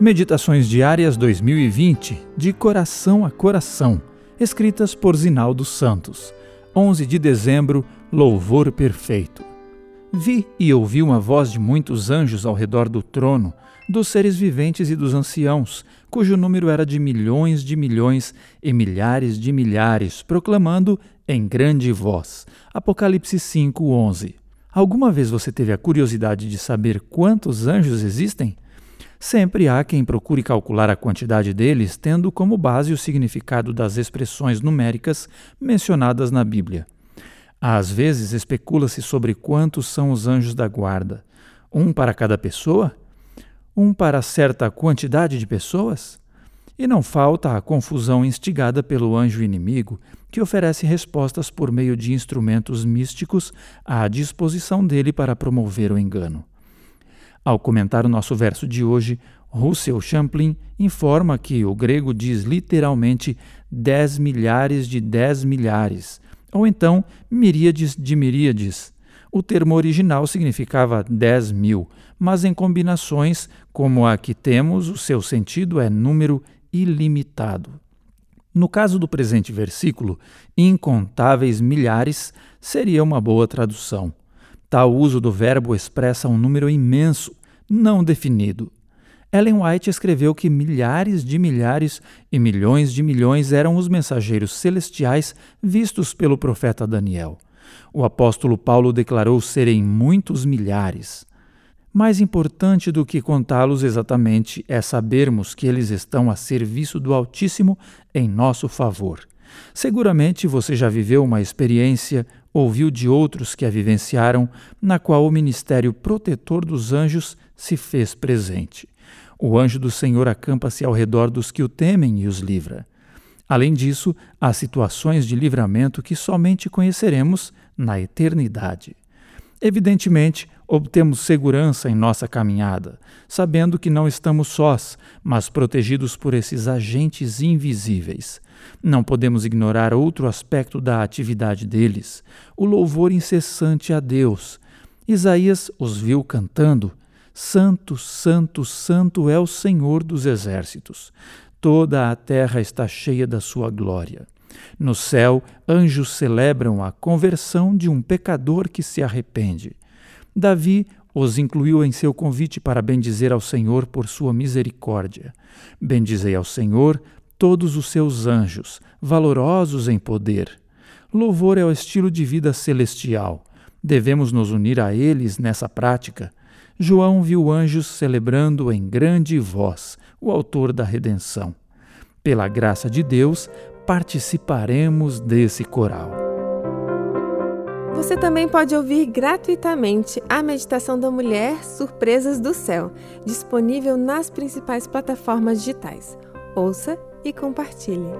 Meditações Diárias 2020, de coração a coração, escritas por Zinaldo Santos. 11 de dezembro, Louvor Perfeito. Vi e ouvi uma voz de muitos anjos ao redor do trono, dos seres viventes e dos anciãos, cujo número era de milhões de milhões e milhares de milhares, proclamando em grande voz. Apocalipse 5:11. Alguma vez você teve a curiosidade de saber quantos anjos existem? Sempre há quem procure calcular a quantidade deles tendo como base o significado das expressões numéricas mencionadas na Bíblia. Às vezes especula-se sobre quantos são os anjos da guarda. Um para cada pessoa? Um para certa quantidade de pessoas? E não falta a confusão instigada pelo anjo inimigo, que oferece respostas por meio de instrumentos místicos à disposição dele para promover o engano. Ao comentar o nosso verso de hoje, Russell Champlin informa que o grego diz literalmente dez milhares de dez milhares, ou então miríades de miríades. O termo original significava dez mil, mas em combinações como a que temos, o seu sentido é número ilimitado. No caso do presente versículo, incontáveis milhares seria uma boa tradução. Tal uso do verbo expressa um número imenso, não definido. Ellen White escreveu que milhares de milhares e milhões de milhões eram os mensageiros celestiais vistos pelo profeta Daniel. O apóstolo Paulo declarou serem muitos milhares. Mais importante do que contá-los exatamente é sabermos que eles estão a serviço do Altíssimo em nosso favor. Seguramente você já viveu uma experiência, ouviu de outros que a vivenciaram, na qual o ministério protetor dos anjos se fez presente. O anjo do Senhor acampa-se ao redor dos que o temem e os livra. Além disso, há situações de livramento que somente conheceremos na eternidade. Evidentemente, obtemos segurança em nossa caminhada, sabendo que não estamos sós, mas protegidos por esses agentes invisíveis. Não podemos ignorar outro aspecto da atividade deles, o louvor incessante a Deus. Isaías os viu cantando: Santo, Santo, Santo é o Senhor dos exércitos. Toda a terra está cheia da sua glória. No céu, anjos celebram a conversão de um pecador que se arrepende. Davi os incluiu em seu convite para bendizer ao Senhor por sua misericórdia. Bendizei ao Senhor todos os seus anjos, valorosos em poder. Louvor é o estilo de vida celestial. Devemos nos unir a eles nessa prática. João viu anjos celebrando em grande voz o Autor da redenção. Pela graça de Deus, participaremos desse coral. Você também pode ouvir gratuitamente a Meditação da Mulher Surpresas do Céu, disponível nas principais plataformas digitais. Ouça e compartilhe.